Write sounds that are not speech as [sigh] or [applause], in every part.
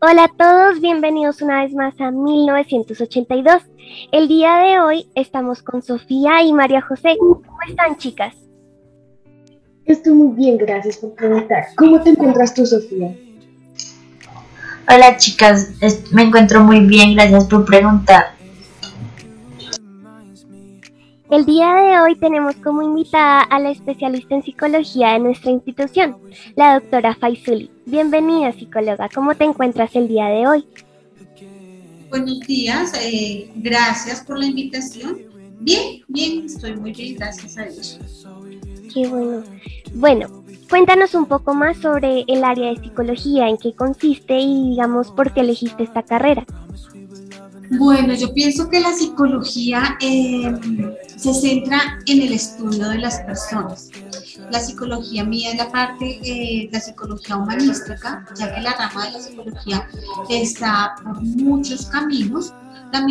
Hola a todos, bienvenidos una vez más a 1982. El día de hoy estamos con Sofía y María José. ¿Cómo están, chicas? Estoy muy bien, gracias por preguntar. ¿Cómo te encuentras tú, Sofía? Hola, chicas, me encuentro muy bien, gracias por preguntar. El día de hoy tenemos como invitada a la especialista en psicología de nuestra institución, la doctora Faisuli. Bienvenida, psicóloga. ¿Cómo te encuentras el día de hoy? Buenos días, eh, gracias por la invitación. Bien, bien, estoy muy bien, gracias a Dios. Qué bueno. Bueno, cuéntanos un poco más sobre el área de psicología, en qué consiste y digamos por qué elegiste esta carrera. Bueno, yo pienso que la psicología eh, se centra en el estudio de las personas. La psicología mía es la parte, eh, la psicología humanística, ya que la rama de la psicología está por muchos caminos. La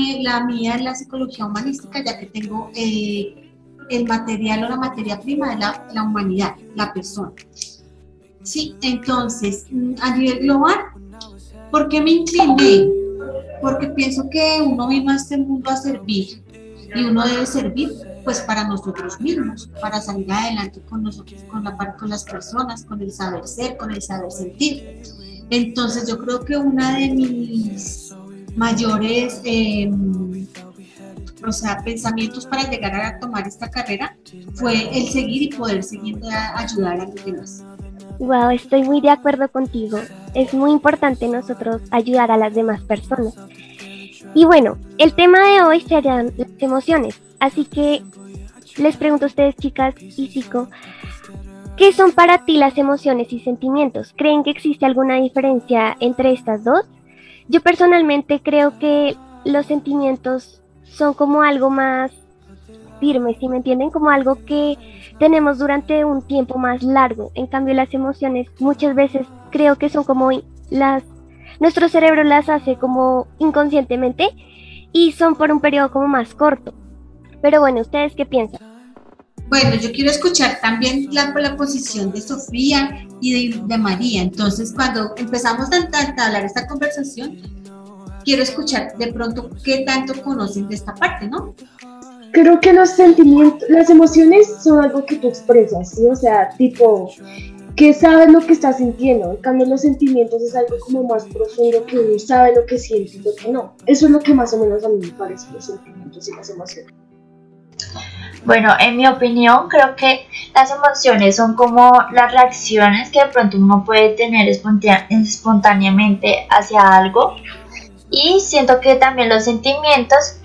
mía, es la psicología humanística, ya que tengo eh, el material o la materia prima de la, la humanidad, la persona. Sí, entonces, mm, a nivel global, ¿por qué me incliné? Porque pienso que uno vino a este mundo a servir y uno debe servir pues para nosotros mismos, para salir adelante con nosotros, con, la, con las personas, con el saber ser, con el saber sentir. Entonces yo creo que una de mis mayores em, o sea, pensamientos para llegar a tomar esta carrera fue el seguir y poder seguir ayudar a los demás. Wow, estoy muy de acuerdo contigo. Es muy importante nosotros ayudar a las demás personas. Y bueno, el tema de hoy serán las emociones. Así que les pregunto a ustedes, chicas y psico, ¿qué son para ti las emociones y sentimientos? ¿Creen que existe alguna diferencia entre estas dos? Yo personalmente creo que los sentimientos son como algo más firme, si me entienden? Como algo que tenemos durante un tiempo más largo. En cambio, las emociones muchas veces creo que son como las... Nuestro cerebro las hace como inconscientemente y son por un periodo como más corto. Pero bueno, ¿ustedes qué piensan? Bueno, yo quiero escuchar también la, la posición de Sofía y de, María. Entonces, cuando empezamos a, hablar esta conversación, quiero escuchar de pronto qué tanto conocen de esta parte, ¿no? Creo que los sentimientos, las emociones son algo que tú expresas, ¿sí? O sea, tipo, que sabes lo que estás sintiendo. En cambio, los sentimientos es algo como más profundo, que uno sabe lo que siente y lo que no. Eso es lo que más o menos a mí me parece los sentimientos y las emociones. Bueno, en mi opinión, creo que las emociones son como las reacciones que de pronto uno puede tener espontáneamente hacia algo. Y siento que también los sentimientos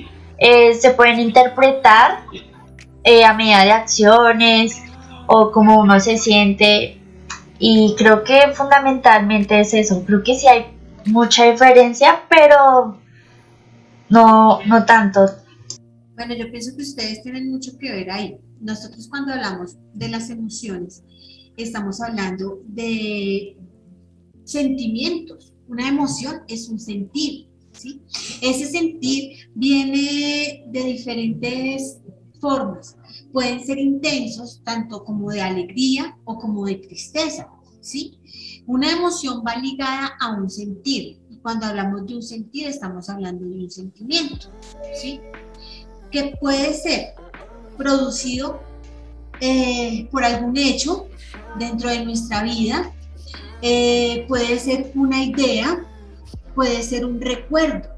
eh, se pueden interpretar eh, a medida de acciones o como uno se siente y creo que fundamentalmente es eso, creo que sí hay mucha diferencia, pero no, no tanto. Bueno, yo pienso que ustedes tienen mucho que ver ahí. Nosotros cuando hablamos de las emociones, estamos hablando de sentimientos. Una emoción es un sentir, ese sentir viene de diferentes formas. Pueden ser intensos, tanto como de alegría o como de tristeza, ¿sí? Una emoción va ligada a un sentir. Y cuando hablamos de un sentir, estamos hablando de un sentimiento, ¿sí? Que puede ser producido eh, por algún hecho dentro de nuestra vida, eh, puede ser una idea, puede ser un recuerdo.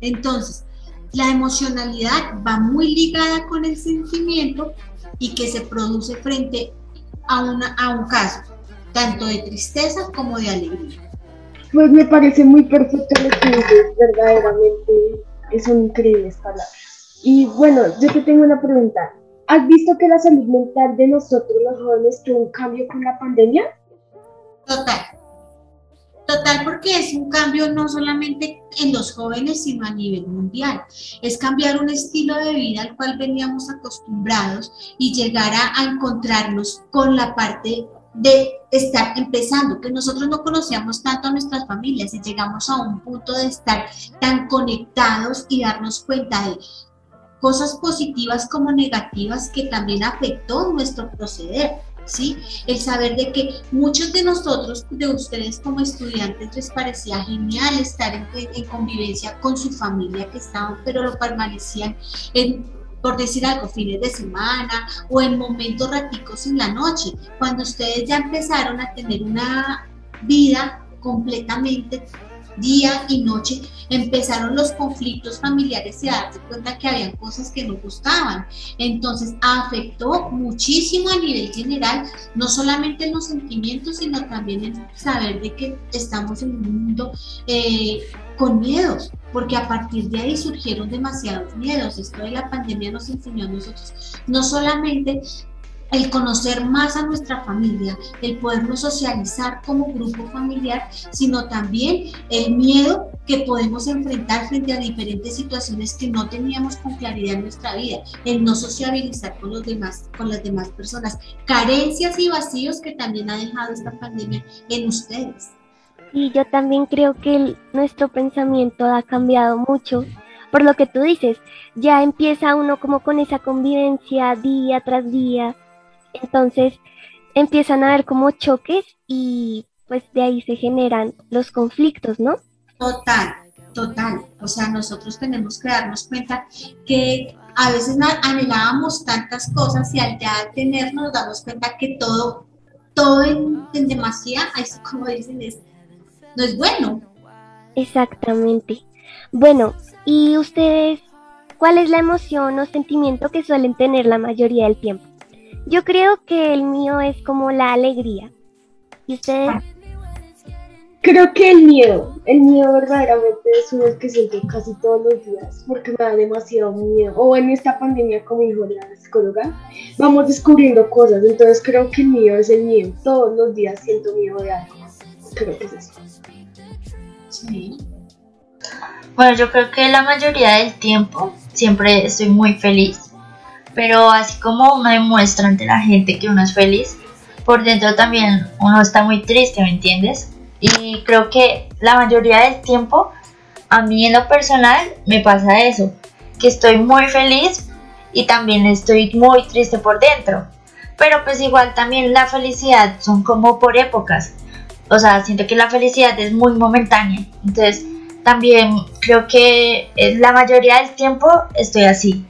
Entonces, la emocionalidad va muy ligada con el sentimiento y que se produce frente a, una, a un caso, tanto de tristeza como de alegría. Pues me parece muy perfecto lo que dices, verdaderamente son increíbles palabras. Y bueno, yo te tengo una pregunta. ¿Has visto que la salud mental de nosotros los jóvenes tuvo un cambio con la pandemia? Total, Total, porque es un cambio no solamente en los jóvenes, sino a nivel mundial. Es cambiar un estilo de vida al cual veníamos acostumbrados y llegar a, encontrarnos con la parte de estar empezando, que nosotros no conocíamos tanto a nuestras familias y llegamos a un punto de estar tan conectados y darnos cuenta de cosas positivas como negativas que también afectó nuestro proceder. El saber de que muchos de nosotros, de ustedes como estudiantes, les parecía genial estar en, convivencia con su familia que estaban, pero lo permanecían en por decir algo, fines de semana o en momentos raticos en la noche, cuando ustedes ya empezaron a tener una vida completamente día y noche, empezaron los conflictos familiares y a darse cuenta que habían cosas que no gustaban. Entonces afectó muchísimo a nivel general, no solamente en los sentimientos, sino también en saber de que estamos en un mundo eh, con miedos, porque a partir de ahí surgieron demasiados miedos. Esto de la pandemia nos enseñó a nosotros no solamente el conocer más a nuestra familia, el podernos socializar como grupo familiar, sino también el miedo que podemos enfrentar frente a diferentes situaciones que no teníamos con claridad en nuestra vida, el no sociabilizar con los demás, con las demás personas, carencias y vacíos que también ha dejado esta pandemia en ustedes. Y yo también creo que nuestro pensamiento ha cambiado mucho por lo que tú dices, ya empieza uno como con esa convivencia día tras día, entonces empiezan a haber como choques y pues de ahí se generan los conflictos, ¿no? Total, total. O sea, nosotros tenemos que darnos cuenta que a veces anhelábamos tantas cosas y al ya tenernos nos damos cuenta que todo, todo en, en demasía, [laughs] como dicen, es, no es bueno. Exactamente. Bueno, ¿y ustedes cuál es la emoción o sentimiento que suelen tener la mayoría del tiempo? Yo creo que el mío es como la alegría. ¿Y ustedes? Creo que el miedo, el miedo verdaderamente es uno que siento casi todos los días porque me da demasiado miedo. O en esta pandemia, como dijo la psicóloga, vamos descubriendo cosas. Entonces creo que el miedo es el miedo. Todos los días siento miedo de algo. Creo que es eso. Sí. Bueno, yo creo que la mayoría del tiempo siempre estoy muy feliz pero así como uno demuestra ante la gente que uno es feliz, por dentro también uno está muy triste, ¿me entiendes? Y creo que la mayoría del tiempo, a mí en lo personal, me pasa eso, que estoy muy feliz y también estoy muy triste por dentro. Pero pues igual también la felicidad son como por épocas. O sea, siento que la felicidad es muy momentánea. Entonces, también creo que la mayoría del tiempo estoy así.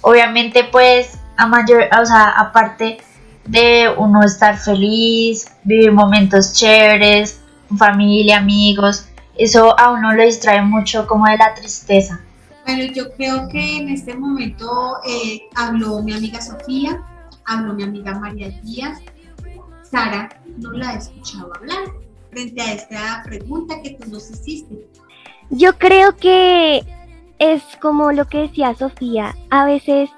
Obviamente pues a mayor, o sea, aparte de uno estar feliz, vivir momentos chéveres, familia, amigos, eso a uno lo distrae mucho como de la tristeza. Bueno, yo creo que en este momento eh, habló mi amiga Sofía, habló mi amiga María Díaz, Sara no la he escuchado hablar frente a esta pregunta que tú nos hiciste. Yo creo que es como lo que decía Sofía, a veces,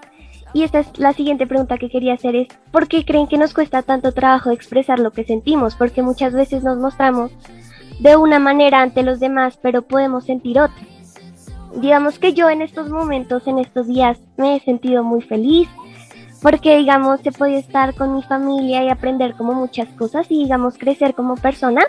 y esta es la siguiente pregunta que quería hacer, es ¿por qué creen que nos cuesta tanto trabajo expresar lo que sentimos? Porque muchas veces nos mostramos de una manera ante los demás, pero podemos sentir otra. Digamos que yo en estos momentos, en estos días, me he sentido muy feliz, porque digamos he podido estar con mi familia y aprender como muchas cosas y digamos crecer como persona.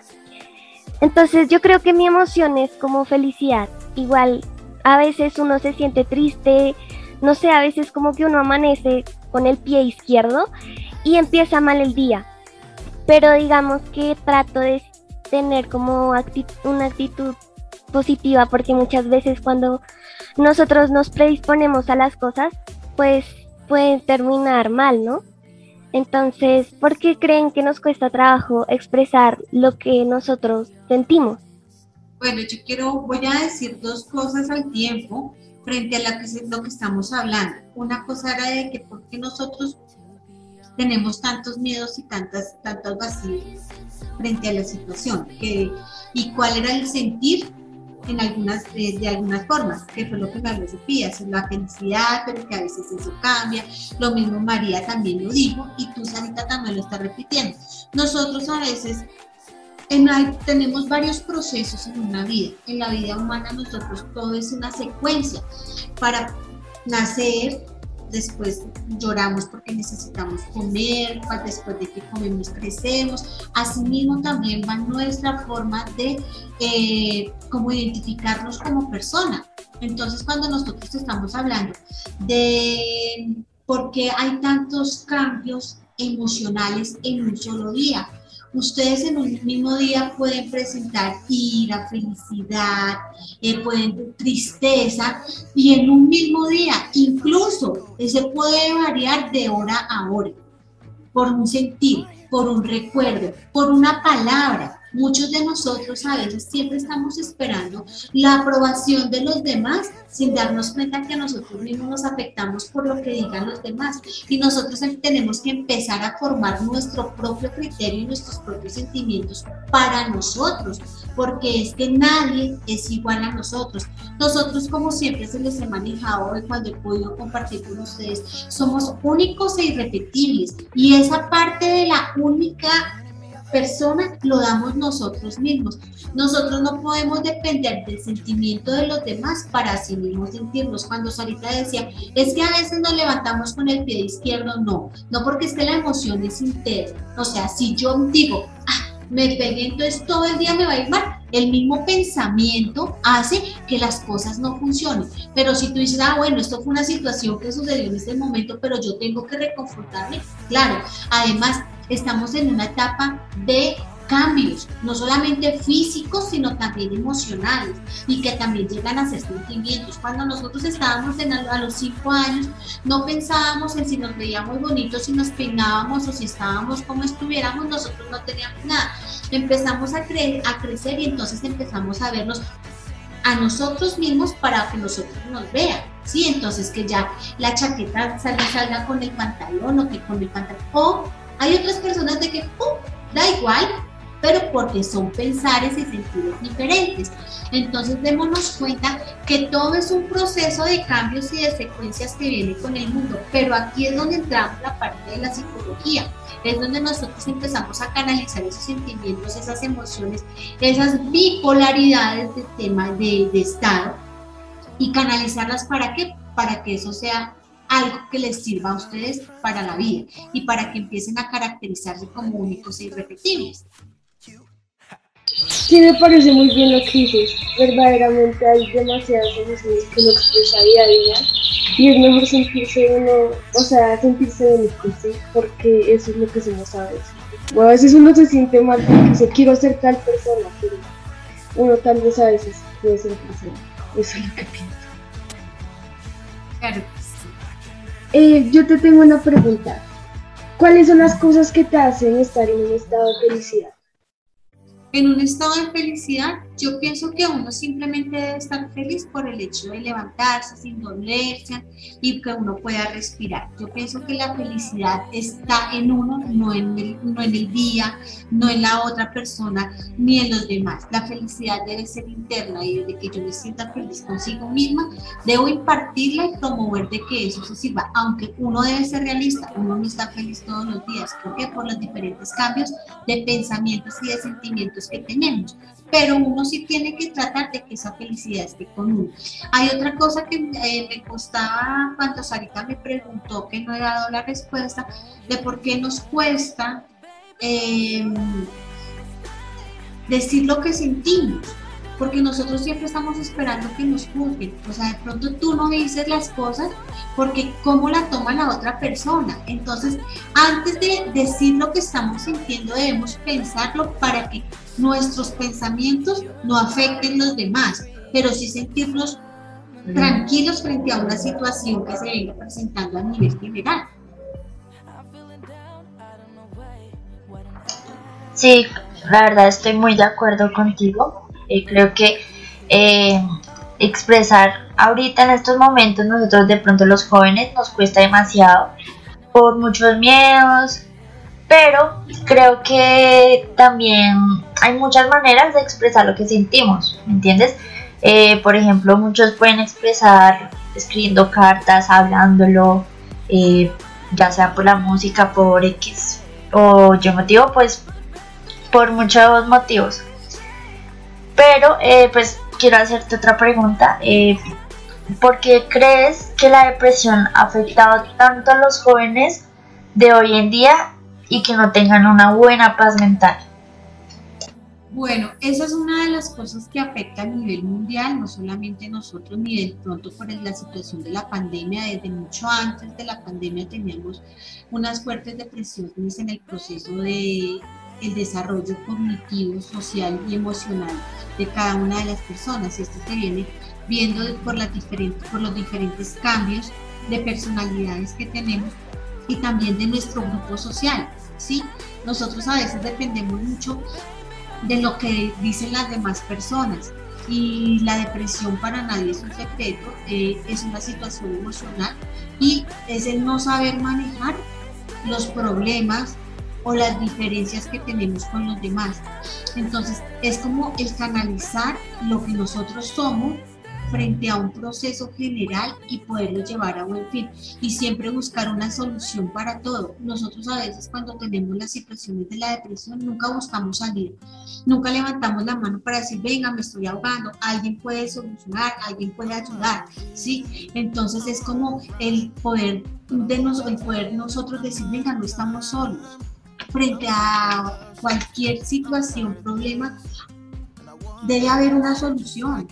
Entonces yo creo que mi emoción es como felicidad. Igual a veces uno se siente triste, no sé, a veces como que uno amanece con el pie izquierdo y empieza mal el día. Pero digamos que trato de tener como una actitud positiva porque muchas veces cuando nosotros nos predisponemos a las cosas, pues pueden terminar mal, ¿no? Entonces, ¿por qué creen que nos cuesta trabajo expresar lo que nosotros sentimos? Bueno, yo quiero, voy a decir dos cosas al tiempo frente a la que, lo que estamos hablando. Una cosa era de que por qué nosotros tenemos tantos miedos y tantas, tantas vacíos frente a la situación, que, y cuál era el sentir en algunas, de, de, algunas formas, que fue lo que me habló Sofía, es la felicidad, pero que a veces eso cambia, lo mismo María también lo dijo, y tú Sarita también lo estás repitiendo. Nosotros a veces tenemos varios procesos en una vida. En la vida humana nosotros todo es una secuencia. Para nacer, después lloramos porque necesitamos comer, después de que comemos crecemos. Asimismo también va nuestra forma de eh, identificarnos como persona. Entonces cuando nosotros estamos hablando de por qué hay tantos cambios emocionales en un solo día. Ustedes en un mismo día pueden presentar ira, felicidad, eh, pueden tristeza y en un mismo día incluso se puede variar de hora a hora por un sentir, por un recuerdo, por una palabra. Muchos de nosotros a veces siempre estamos esperando la aprobación de los demás sin darnos cuenta que nosotros mismos nos afectamos por lo que digan los demás. Y nosotros em, tenemos que empezar a formar nuestro propio criterio y nuestros propios sentimientos para nosotros, porque es que nadie es igual a nosotros. Nosotros, como siempre se les he manejado hoy cuando he podido compartir con ustedes, somos únicos e irrepetibles. Y esa parte de la única persona lo damos nosotros mismos. Nosotros no podemos depender del sentimiento de los demás para así mismos sentirnos. Cuando Sarita decía, es que a veces nos levantamos con el pie izquierdo, no, no porque es que la emoción es interna. O sea, si yo digo, ah, me pegué, entonces todo el día me va a ir mal. El mismo pensamiento hace que las cosas no funcionen. Pero si tú dices, ah, bueno, esto fue una situación que sucedió en este momento, pero yo tengo que reconfortarme, claro. Además, estamos en una etapa de cambios, no solamente físicos, sino también emocionales, y que también llegan a ser sentimientos. Cuando nosotros estábamos en, a los cinco años, no pensábamos en si nos veíamos bonitos, si nos peinábamos o si estábamos como estuviéramos, nosotros no teníamos nada. Empezamos a, creer, a crecer y entonces empezamos a vernos a nosotros mismos para que nosotros nos vean. Sí, entonces que ya la chaqueta salga, salga con el pantalón o que con el pantalón. O hay otras personas de que, ¡pum! Da igual, pero porque son pensares y sentidos diferentes. Entonces démonos cuenta que todo es un proceso de cambios y de secuencias que viene con el mundo, pero aquí es donde entramos la parte de la psicología, es donde nosotros empezamos a canalizar esos sentimientos, esas emociones, esas bipolaridades de tema de, de estado y canalizarlas para qué, para que eso sea algo que les sirva a ustedes para la vida y para que empiecen a caracterizarse como únicos e irrepetibles. Sí, me parece muy bien lo que dices. Verdaderamente hay demasiadas emociones que uno expresa día a día y es mejor sentirse uno, o sea, sentirse único, ¿sí? Porque eso es lo que somos a veces. a veces uno se siente mal porque dice, quiero ser tal persona, pero uno tal vez a veces puede sentirse Eso es lo que pienso. Claro. Eh, yo te tengo una pregunta. ¿Cuáles son las cosas que te hacen estar en un estado de felicidad? En un estado de felicidad, yo pienso que uno simplemente debe estar feliz por el hecho de levantarse sin dolerse y que uno pueda respirar. Yo pienso que la felicidad está en uno, no en el, no en el día, no en la otra persona, ni en los demás. La felicidad debe ser interna y desde que yo me sienta feliz consigo misma, debo impartirla y promover de que eso se sirva. Aunque uno debe ser realista, uno no está feliz todos los días. Creo que por los diferentes cambios de pensamientos y de sentimientos que tenemos pero uno sí tiene que tratar de que esa felicidad esté con uno. Hay otra cosa que eh, me costaba cuando Sarita me preguntó, que no he dado la respuesta, de por qué nos cuesta em, decir lo que sentimos porque nosotros siempre estamos esperando que nos juzguen. O sea, de pronto tú no dices las cosas porque cómo la toma la otra persona. Entonces, antes de decir lo que estamos sintiendo, debemos pensarlo para que nuestros pensamientos no afecten los demás, pero sí sentirnos tranquilos frente a una situación que se venga presentando a nivel general. Sí, la verdad estoy muy de acuerdo contigo. Eh, creo que eh, expresar ahorita en estos momentos nosotros de pronto los jóvenes nos cuesta demasiado por muchos miedos, pero creo que también hay muchas maneras de expresar lo que sentimos, ¿me entiendes? Eh, por ejemplo, muchos pueden expresar escribiendo cartas, hablándolo, ya sea por la música, por X o yo motivo, pues por muchos motivos. Pero eh, pues quiero hacerte otra pregunta. Eh, ¿Por qué crees que la depresión ha afectado tanto a los jóvenes de hoy en día y que no tengan una buena paz mental? Bueno, esa es una de las cosas que afecta a nivel mundial, no solamente nosotros, ni de pronto por la situación de la pandemia, desde mucho antes de la pandemia teníamos unas fuertes depresiones en el proceso de el desarrollo cognitivo, social y emocional de cada una de las personas. Esto se viene viendo por, las diferentes, por los diferentes cambios de personalidades que tenemos y también de nuestro grupo social. ¿Sí? Nosotros a veces dependemos mucho de lo que dicen las demás personas. Y la depresión para nadie es un secreto, eh, es una situación emocional y es el no saber manejar los problemas o las diferencias que tenemos con los demás. Entonces es como el canalizar lo que nosotros somos frente a un proceso general y poderlo llevar a buen fin y siempre buscar una solución para todo. Nosotros a veces cuando tenemos las situaciones de la depresión nunca buscamos salir, nunca levantamos la mano para decir, venga, me estoy ahogando, alguien puede solucionar, alguien puede ayudar, ¿sí? Entonces es como el poder de nos, el poder nosotros decir, venga, no estamos solos frente a cualquier situación, problema, debe haber una solución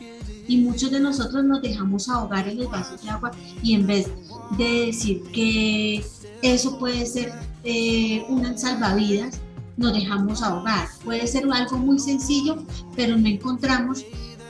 y muchos de nosotros nos dejamos ahogar en los vasos de agua y en vez de decir que eso puede ser eh, una salvavidas, nos dejamos ahogar. Puede ser algo muy sencillo, pero no encontramos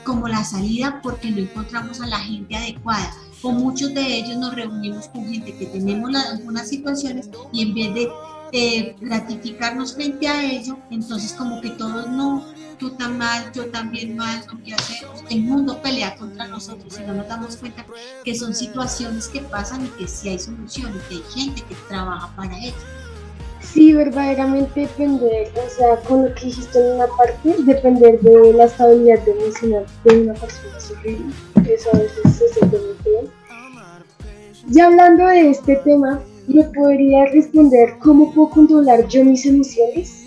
como la salida porque no encontramos a la gente adecuada. Con muchos de ellos nos reunimos con gente que tenemos algunas situaciones y en vez de eh, gratificarnos frente a ello, entonces como que todos no, tú tan mal, yo también mal, ¿qué hacemos? El mundo pelea contra nosotros y no nos damos cuenta que son situaciones que pasan y que sí hay soluciones, que hay gente que trabaja para ello. Sí, verdaderamente depender, o sea, con lo que dijiste en una parte, depender de la estabilidad emocional de una persona es Eso a veces se siente muy bien. Ya hablando de este tema, ¿Me podría responder cómo puedo controlar yo mis emociones?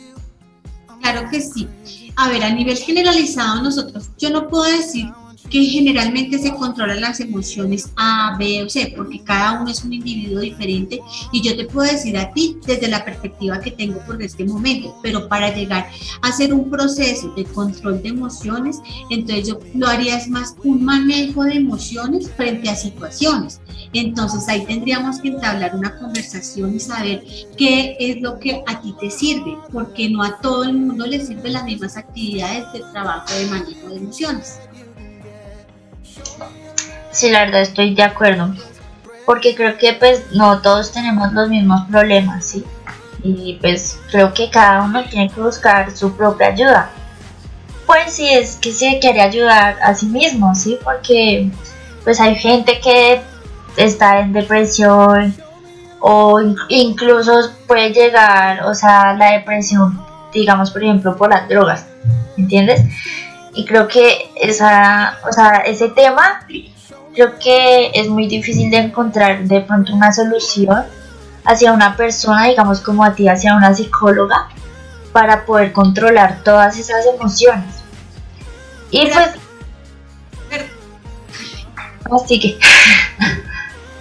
Claro que sí. A ver, a nivel generalizado nosotros, yo no puedo decir que generalmente se controlan las emociones A, B o C, porque cada uno es un individuo diferente y yo te puedo decir a ti desde la perspectiva que tengo por este momento, pero para llegar a hacer un proceso de control de emociones, entonces yo lo haría es más un manejo de emociones frente a situaciones. Entonces ahí tendríamos que entablar una conversación y saber qué es lo que a ti te sirve, porque no a todo el mundo le sirven las mismas actividades de trabajo de manejo de emociones. Sí, la verdad estoy de acuerdo. Porque creo que pues no todos tenemos los mismos problemas, ¿sí? Y pues creo que cada uno tiene que buscar su propia ayuda. Pues sí, es que se quiere ayudar a sí mismo, ¿sí? Porque pues hay gente que está en depresión o incluso puede llegar, o sea, la depresión, digamos, por ejemplo, por las drogas, ¿entiendes? Y creo que esa, o sea, ese tema creo que es muy difícil de encontrar de pronto una solución hacia una persona, digamos como a ti, hacia una psicóloga, para poder controlar todas esas emociones. Y pues... Así que...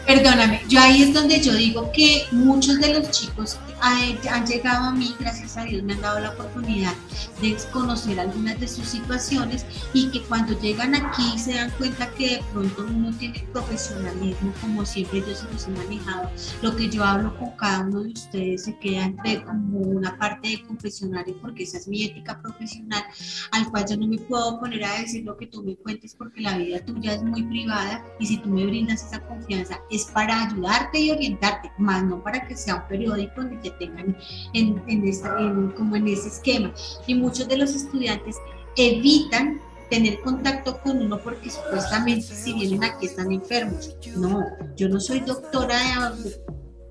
Perdóname, yo ahí es donde yo digo que muchos de los chicos han llegado a mí, gracias a Dios me han dado la oportunidad de conocer algunas de sus situaciones y que cuando llegan aquí se dan cuenta que de pronto uno tiene profesionalismo, como siempre yo se los he manejado. Lo que yo hablo con cada uno de ustedes se queda como una parte de confesionario porque esa es mi ética profesional, al cual yo no me puedo poner a decir lo que tú me cuentes porque la vida tuya es muy privada y si tú me brindas esa confianza es para ayudarte y orientarte, más no para que sea un periódico ni que tengan en, en, como en ese esquema. Y muchos de los estudiantes evitan tener contacto con uno porque supuestamente si vienen aquí están enfermos. No, yo no soy doctora de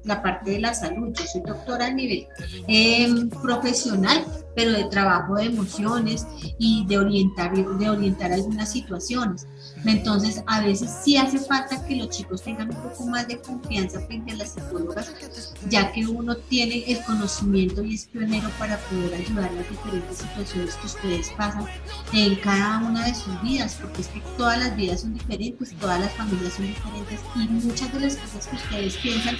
la parte de la salud, yo soy doctora a nivel em, profesional, pero de trabajo de emociones y de orientar, de orientar algunas situaciones. Entonces, a veces sí hace falta que los chicos tengan un poco más de confianza frente a las psicólogas, ya que uno tiene el conocimiento y es pionero para poder ayudar a las diferentes situaciones que ustedes pasan en cada una de sus vidas, porque es que todas las vidas son diferentes, todas las familias son diferentes y muchas de las cosas que ustedes piensan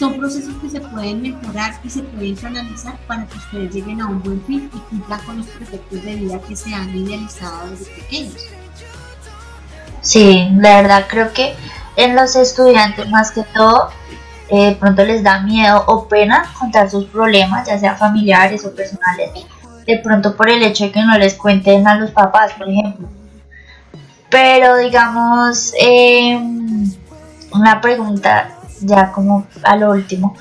son procesos que se pueden mejorar y se pueden canalizar para que ustedes lleguen a un buen y cumplan con los proyectos de vida que se han idealizado desde pequeños. Sí, la verdad creo que en los estudiantes más que todo eh, pronto les da miedo o pena contar sus problemas, ya sea familiares o personales, de pronto por el hecho de que no les cuenten a los papás, por ejemplo. Pero digamos, em, una pregunta ya como a lo último.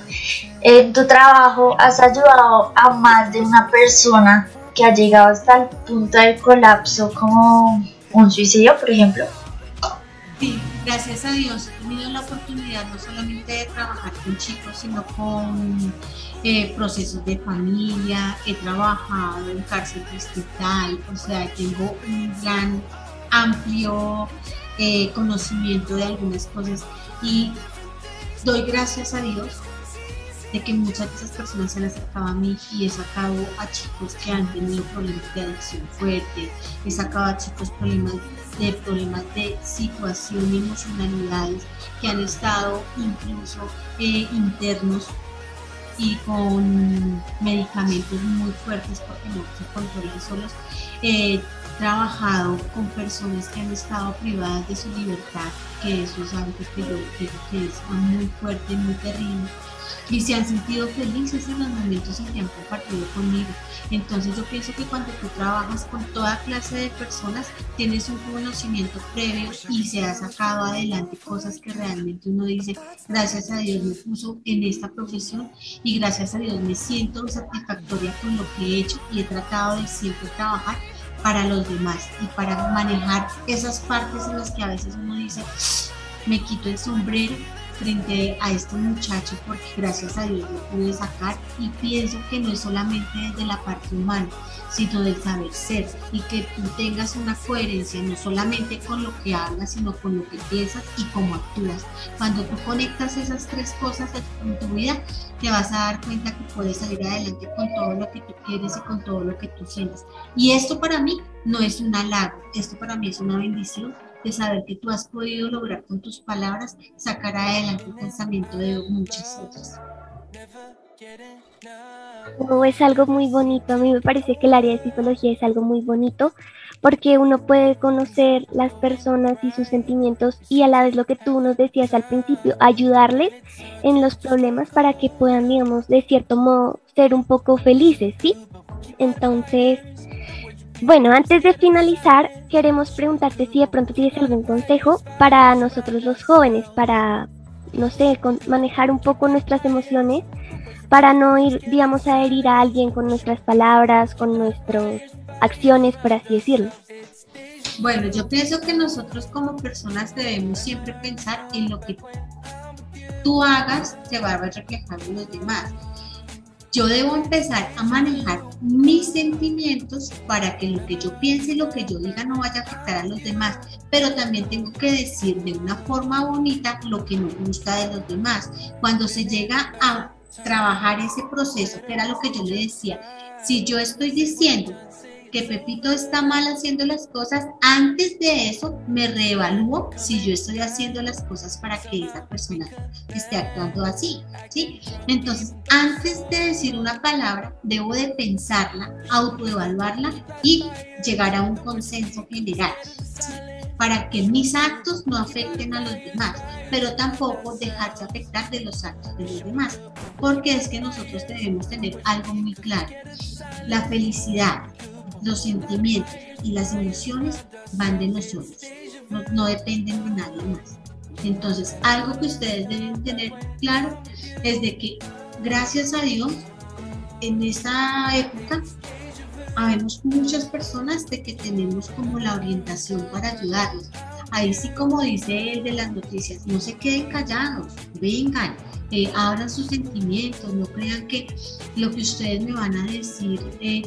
En tu trabajo has ayudado a más de una persona que ha llegado hasta el punto del colapso como un suicidio, por ejemplo. Sí, gracias a Dios he tenido la oportunidad no solamente de trabajar con chicos, sino con eh, procesos de familia, he trabajado en cárcel distrital, o sea, tengo un gran amplio eh, conocimiento de algunas cosas y doy gracias a Dios de que muchas de esas personas se han acercado a mí y he sacado a chicos que han tenido problemas de adicción fuerte, he sacado a chicos problemas de problemas de situación emocionalidades que han estado incluso eh, internos y con medicamentos muy fuertes porque no se controlan solos. He trabajado con personas que han estado privadas de su libertad, que eso es algo que yo que es muy fuerte, muy terrible y se han sentido felices en los momentos en que han compartido conmigo. Entonces yo pienso que cuando tú trabajas con toda clase de personas, tienes un conocimiento previo y se ha sacado adelante cosas que realmente uno dice, gracias a Dios me puso en esta profesión y gracias a Dios me siento satisfactoria con lo que he hecho y he tratado de siempre trabajar para los demás y para manejar esas partes en las que a veces uno dice, me quito el sombrero frente a este muchacho porque gracias a Dios lo pude sacar y pienso que no es solamente desde la parte humana, sino del saber ser y que tú tengas una coherencia no solamente con lo que hablas, sino con lo que piensas y cómo actúas. Cuando tú conectas esas tres cosas en tu vida, te vas a dar cuenta que puedes salir adelante con todo lo que tú quieres y con todo lo que tú sientes. Y esto para mí no es un halago, esto para mí es una bendición de saber que tú has podido lograr con tus palabras sacar adelante el pensamiento de muchas otras. es algo muy bonito, a mí me parece que el área de psicología es algo muy bonito porque uno puede conocer las personas y sus sentimientos y a la vez lo que tú nos decías al principio, ayudarles en los problemas para que puedan, digamos, de cierto modo ser un poco felices, ¿sí? Entonces, bueno, antes de finalizar, queremos preguntarte si de pronto tienes algún consejo para nosotros los jóvenes, para, no sé, manejar un poco nuestras emociones, para no ir, digamos, a herir a alguien con nuestras palabras, con nuestras acciones, por así decirlo. Bueno, yo pienso que nosotros como personas debemos siempre pensar en lo que tú hagas se va a reflejar en los demás yo debo empezar a manejar mis sentimientos para que lo que yo piense y lo que yo diga no vaya a afectar a los demás, pero también tengo que decir de una forma bonita lo que me gusta de los demás. Cuando se llega a trabajar ese proceso, que era lo que yo le decía, si yo estoy diciendo que Pepito está mal haciendo las cosas, antes de eso me reevalúo si yo estoy haciendo las cosas para que esa persona esté actuando así, ¿sí? Entonces, antes de decir una palabra, debo de pensarla, autoevaluarla y llegar a un consenso general, para que mis actos no afecten a los demás, pero tampoco dejarse afectar de los actos de los demás, porque es que nosotros debemos tener algo muy claro. La felicidad, los sentimientos y las emociones van de nosotros, no, dependen de nadie más. Entonces, algo que ustedes deben tener claro es de que gracias a Dios, en esta época, habemos muchas personas de que tenemos como la orientación para ayudarlos. Ahí sí, como dice el de las noticias, no se queden callados, vengan, eh, abran sus sentimientos, no crean que lo que ustedes me van a decir eh,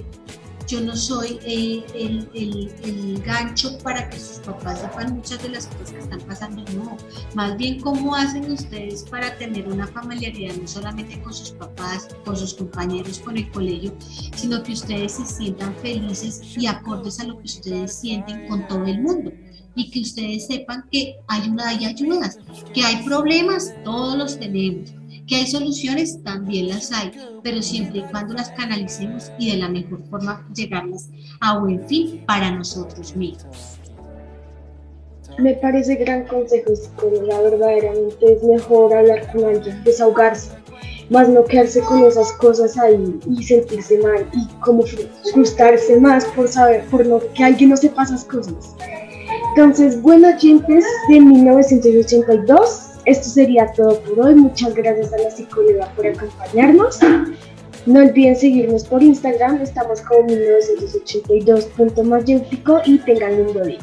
yo no soy eh, el, el, gancho para que sus papás sepan muchas de las cosas que están pasando, no, más bien cómo hacen ustedes para tener una familiaridad no solamente con sus papás, con sus compañeros, con el colegio, sino que ustedes se sientan felices y acordes a lo que ustedes sienten con todo el mundo y que ustedes sepan que hay, una, hay ayudas, que hay problemas, todos los tenemos Que hay soluciones, también las hay, pero siempre y cuando las canalicemos y de la mejor forma llegarlas a buen fin para nosotros mismos. Me parece gran consejo, psicóloga. Verdaderamente es mejor hablar con alguien, desahogarse, más no quedarse con esas cosas ahí y sentirse mal y como frustrarse más por saber, por no, que alguien no sepa esas cosas. Entonces, bueno, oyentes de 1982, esto sería todo por hoy. Muchas gracias a la psicóloga por acompañarnos. No olviden seguirnos por Instagram, estamos como 1982.mayéutico y tengan lindo día.